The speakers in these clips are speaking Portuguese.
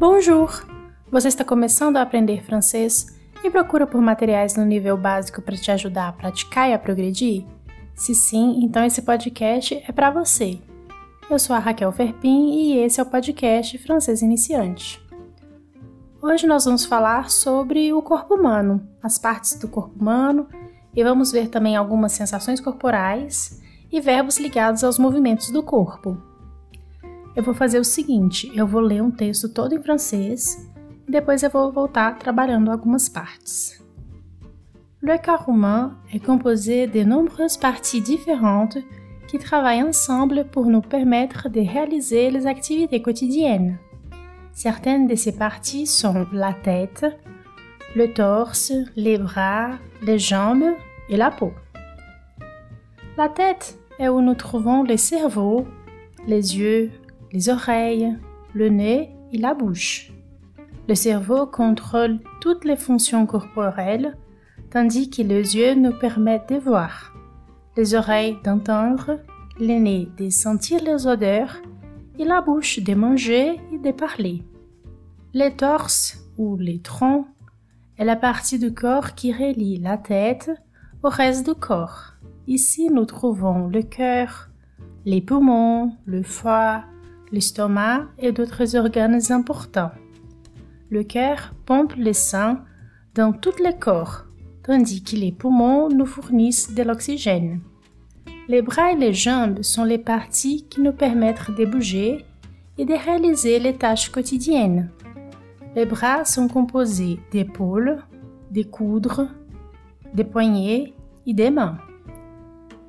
Bonjour! Você está começando a aprender francês e procura por materiais no nível básico para te ajudar a praticar e a progredir? Se sim, então esse podcast é para você. Eu sou a Raquel Ferpin e esse é o podcast Francês Iniciante. Hoje nós vamos falar sobre o corpo humano, as partes do corpo humano e vamos ver também algumas sensações corporais e verbos ligados aos movimentos do corpo. Eu vou fazer o seguinte: eu vou ler um texto todo em francês e depois eu vou voltar trabalhando algumas partes. Le corps humain est composé de nombreuses parties différentes qui travaillent ensemble pour nous permettre de réaliser les activités quotidiennes. Certaines de ces parties sont la tête, le torse, les bras, les jambes et la peau. La tête est où nous trouvons le cerveau, les yeux, les oreilles, le nez et la bouche. Le cerveau contrôle toutes les fonctions corporelles, tandis que les yeux nous permettent de voir, les oreilles d'entendre, le nez de sentir les odeurs et la bouche de manger et de parler. Le torse ou les troncs est la partie du corps qui relie la tête au reste du corps. Ici, nous trouvons le cœur, les poumons, le foie, l'estomac et d'autres organes importants. Le cœur pompe le sang dans tout le corps, tandis que les poumons nous fournissent de l'oxygène. Les bras et les jambes sont les parties qui nous permettent de bouger et de réaliser les tâches quotidiennes. Les bras sont composés d'épaules, des coudres, des poignets et des mains,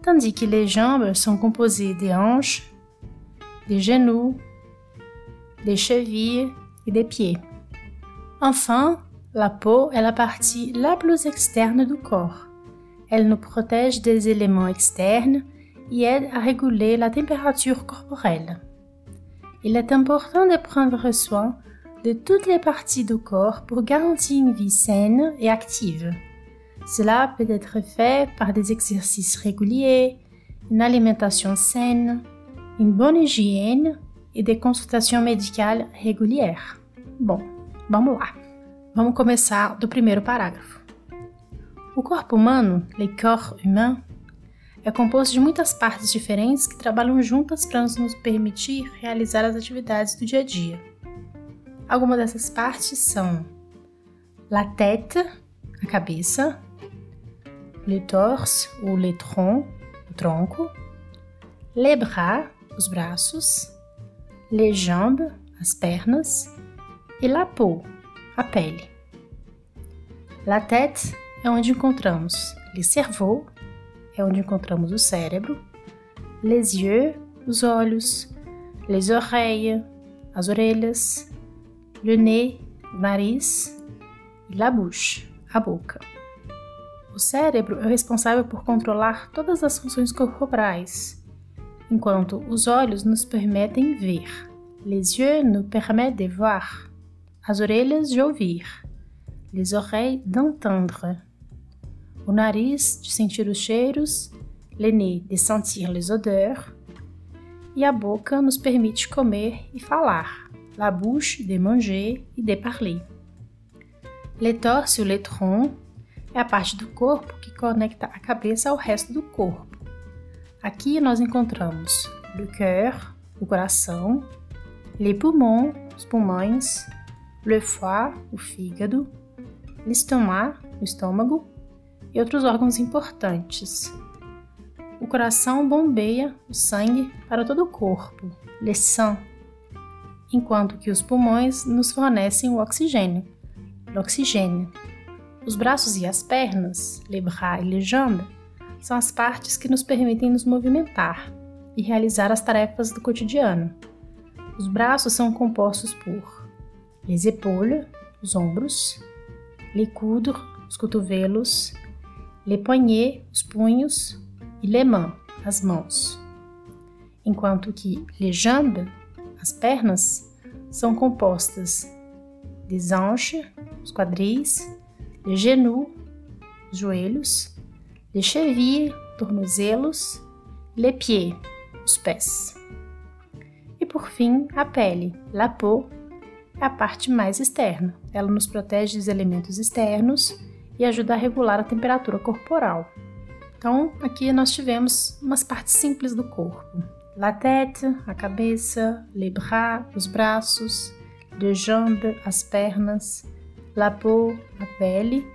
tandis que les jambes sont composées des hanches, des genoux, des chevilles et des pieds. Enfin, la peau est la partie la plus externe du corps. Elle nous protège des éléments externes et aide à réguler la température corporelle. Il est important de prendre soin de toutes les parties du corps pour garantir une vie saine et active. Cela peut être fait par des exercices réguliers, une alimentation saine, une bonne hygiène e de consultação médicale régulière. Bom, vamos lá. Vamos começar do primeiro parágrafo. O corpo humano, le corps humain, é composto de muitas partes diferentes que trabalham juntas para nos permitir realizar as atividades do dia a dia. Algumas dessas partes são la tête, a cabeça, le torse ou le tronc, o tronco, les bras, os braços, les jambes, as pernas, e la peau, a pele. La tête é onde encontramos le cerveau, é onde encontramos o cérebro, les yeux, os olhos, les oreilles, as orelhas, le nez, nariz, e la bouche, a boca. O cérebro é responsável por controlar todas as funções corporais, enquanto os olhos nos permitem ver. Les yeux nous permettent de voir. As orelhas de ouvir. Les oreilles d'entendre. O nariz de sentir os cheiros. Le nez de sentir les odeurs. E a boca nos permite comer e falar. La bouche de manger e de parler. Le torse ou le tronc é a parte do corpo que conecta a cabeça ao resto do corpo. Aqui nós encontramos le cœur, o coração, les poumons, os pulmões, le foie, o fígado, l'estomac, o estômago e outros órgãos importantes. O coração bombeia o sangue para todo o corpo, le sang, enquanto que os pulmões nos fornecem o oxigênio, l'oxygène. Os braços e as pernas, les bras et les jambes, são as partes que nos permitem nos movimentar e realizar as tarefas do cotidiano. Os braços são compostos por les épaules, os ombros, les coudres, os cotovelos, les poignets, os punhos, e les mains, as mãos. Enquanto que les jambes, as pernas, são compostas des hanches, os quadris, les genoux, os joelhos, les chevilles, tornozelos, les pieds, os pés. E por fim, a pele, la peau, é a parte mais externa. Ela nos protege dos elementos externos e ajuda a regular a temperatura corporal. Então, aqui nós tivemos umas partes simples do corpo: la tête, a cabeça, les bras, os braços, les jambes, as pernas, la peau, a pele,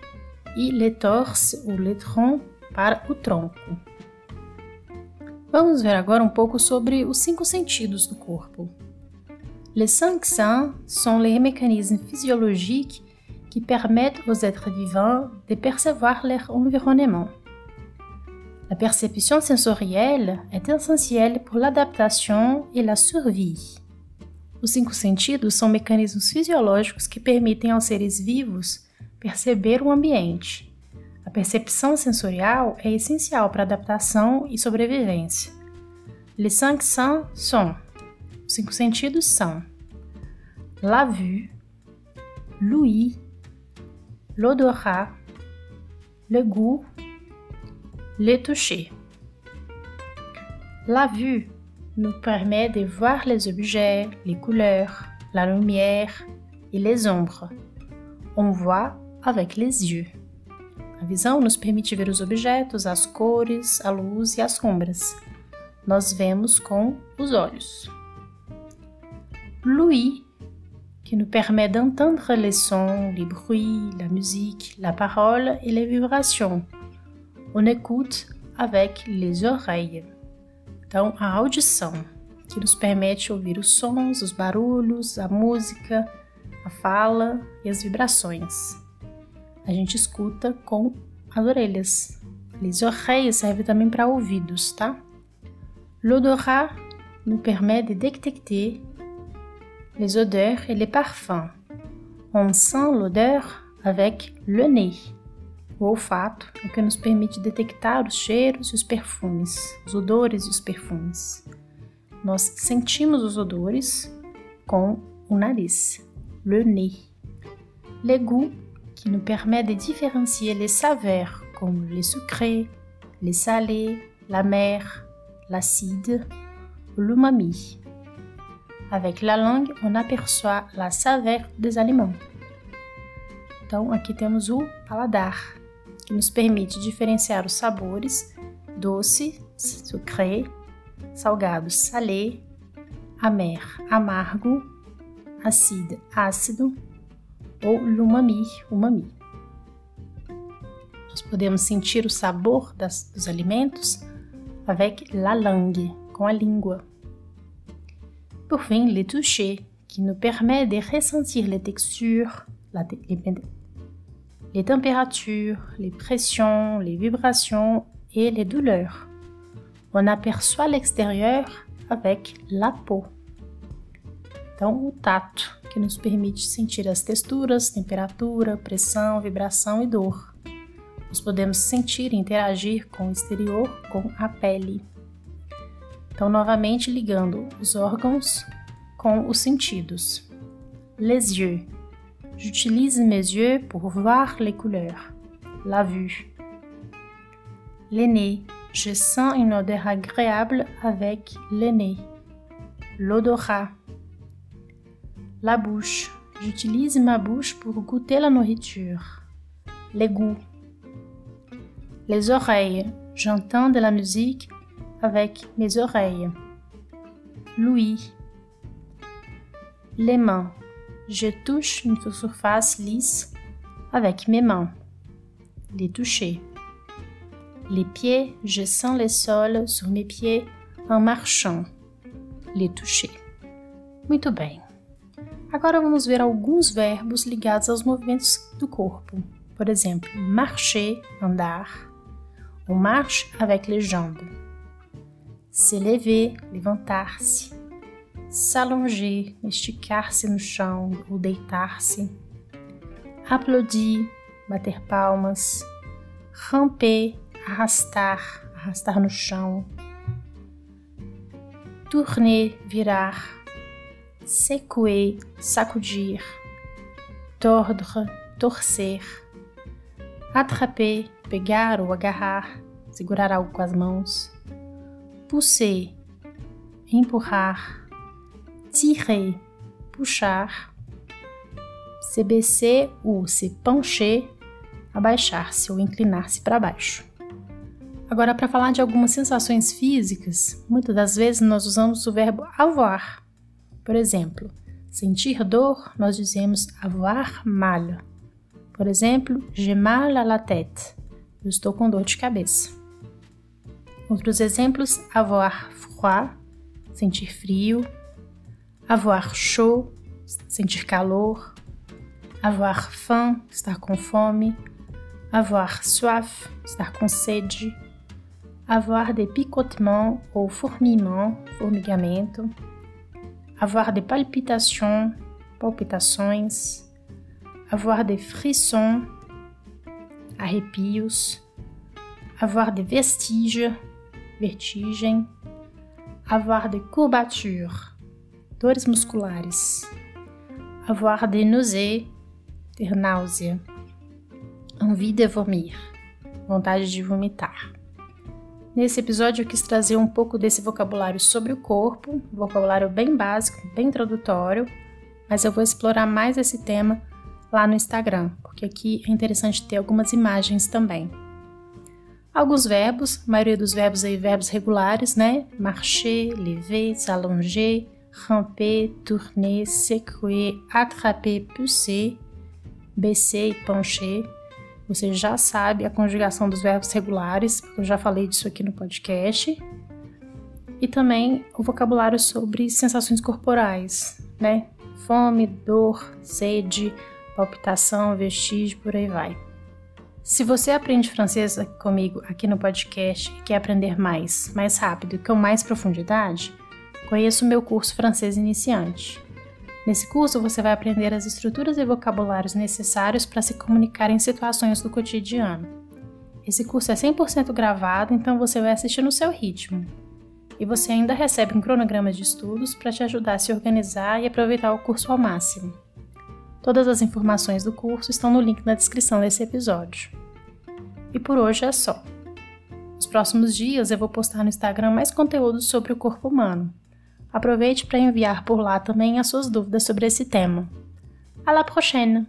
e le torse ou le tronc para o tronco. Vamos ver agora um pouco sobre os cinco sentidos do corpo. Les cinq sens sont les mécanismes physiologiques qui permettent aux êtres vivants de percevoir leur environnement. La perception sensorielle est essentielle pour l'adaptation et la survie. Os cinco sentidos são mecanismos fisiológicos que permitem aos seres vivos perceber o ambiente. Percepção sensorial é essencial para adaptação e sobrevivência. Les cinq sens sont la vue, l'ouïe, l'odorat, le goût, le toucher. La vue nous permet de voir les objets, les couleurs, la lumière et les ombres. On voit avec les yeux. A visão nos permite ver os objetos, as cores, a luz e as sombras. Nós vemos com os olhos. L'ouïe, qui nous permet d'entendre les sons, les bruits, la musique, la parole et les vibrations. On écoute avec les oreilles. Então, a audição, que nos permite ouvir os sons, os barulhos, a música, a fala e as vibrações. A gente escuta com as orelhas. Les oreilles serve também para ouvidos, tá? L'odorat nous permet de détecter les odeurs et les parfums. On sent l'odeur avec le nez. O olfato é o que nos permite detectar os cheiros e os perfumes, os odores e os perfumes. Nós sentimos os odores com o nariz, le nez. Le goût, qui nous permet de différencier les saveurs comme les sucrés, les salés, la mer, l'acide ou l'umami. Avec la langue, on aperçoit la saveur des aliments. Então, aqui temos o paladar, que nos permite diferenciar os sabores doce, sucré, salgado, salé, amer, amargo, acide, ácido ou l'umami, umami. Nós podemos sentir o sabor das, dos alimentos avec la langue, com a língua. Por fim, le toucher, qui nous permet de ressentir les textures, les températures, les pressions, les vibrations et les douleurs. On aperçoit l'extérieur avec la peau. Então, o tato, que nos permite sentir as texturas, temperatura, pressão, vibração e dor. Nós podemos sentir e interagir com o exterior com a pele. Então, novamente ligando os órgãos com os sentidos. Les yeux. J'utilise mes yeux pour voir les couleurs. La vue. Les nez. Je sens une odeur agréable avec le nez. L'odorat. La bouche. J'utilise ma bouche pour goûter la nourriture. Les goûts. Les oreilles. J'entends de la musique avec mes oreilles. L'ouïe. Les mains. Je touche une surface lisse avec mes mains. Les toucher. Les pieds, je sens le sol sur mes pieds en marchant. Les toucher. Muito bem. Agora vamos ver alguns verbos ligados aos movimentos do corpo. Por exemplo, marcher, andar. On marche avec les jambes. Se lever, levantar-se. S'allonger, esticar-se no chão ou deitar-se. Applaudir, bater palmas. Ramper, arrastar, arrastar no chão. Tourner, virar. Secouer, sacudir. Tordre, torcer. Attraper, pegar ou agarrar, segurar algo com as mãos pousser, empurrar, tirer, puxar, se baisser ou se pencher, abaixar-se ou inclinar-se para baixo. Agora, para falar de algumas sensações físicas, muitas das vezes nós usamos o verbo avoir. Por exemplo, sentir dor, nós dizemos avoir mal. Por exemplo, j'ai mal à la tête. Eu estou com dor de cabeça. Outros exemplos: avoir froid, sentir frio, avoir chaud, sentir calor, avoir faim, estar com fome, avoir soif, estar com sede, avoir des picotements ou fourmillements, formigamento, avoir des palpitations, palpitações, avoir des frissons, arrepios, avoir des vestiges, vertigem, avoir des courbatures, dores musculares, avoir des nausées, ter náusea, envie de vomir, vontade de vomitar. Nesse episódio eu quis trazer um pouco desse vocabulário sobre o corpo, vocabulário bem básico, bem introdutório, mas eu vou explorar mais esse tema lá no Instagram, porque aqui é interessante ter algumas imagens também. Alguns verbos, a maioria dos verbos aí, verbos regulares, né? Marcher, lever, s'allonger, ramper, tourner, secouer, attraper, pousser, baisser e pencher. Você já sabe a conjugação dos verbos regulares, porque eu já falei disso aqui no podcast. E também o vocabulário sobre sensações corporais, né? Fome, dor, sede, palpitação, vestígio, por aí vai. Se você aprende francês comigo aqui no podcast e quer aprender mais, mais rápido e com mais profundidade, conheça o meu curso Francês Iniciante. Nesse curso você vai aprender as estruturas e vocabulários necessários para se comunicar em situações do cotidiano. Esse curso é 100% gravado, então você vai assistir no seu ritmo. E você ainda recebe um cronograma de estudos para te ajudar a se organizar e aproveitar o curso ao máximo. Todas as informações do curso estão no link na descrição desse episódio. E por hoje é só. Nos próximos dias eu vou postar no Instagram mais conteúdos sobre o corpo humano. Aproveite para enviar por lá também as suas dúvidas sobre esse tema. À la prochaine!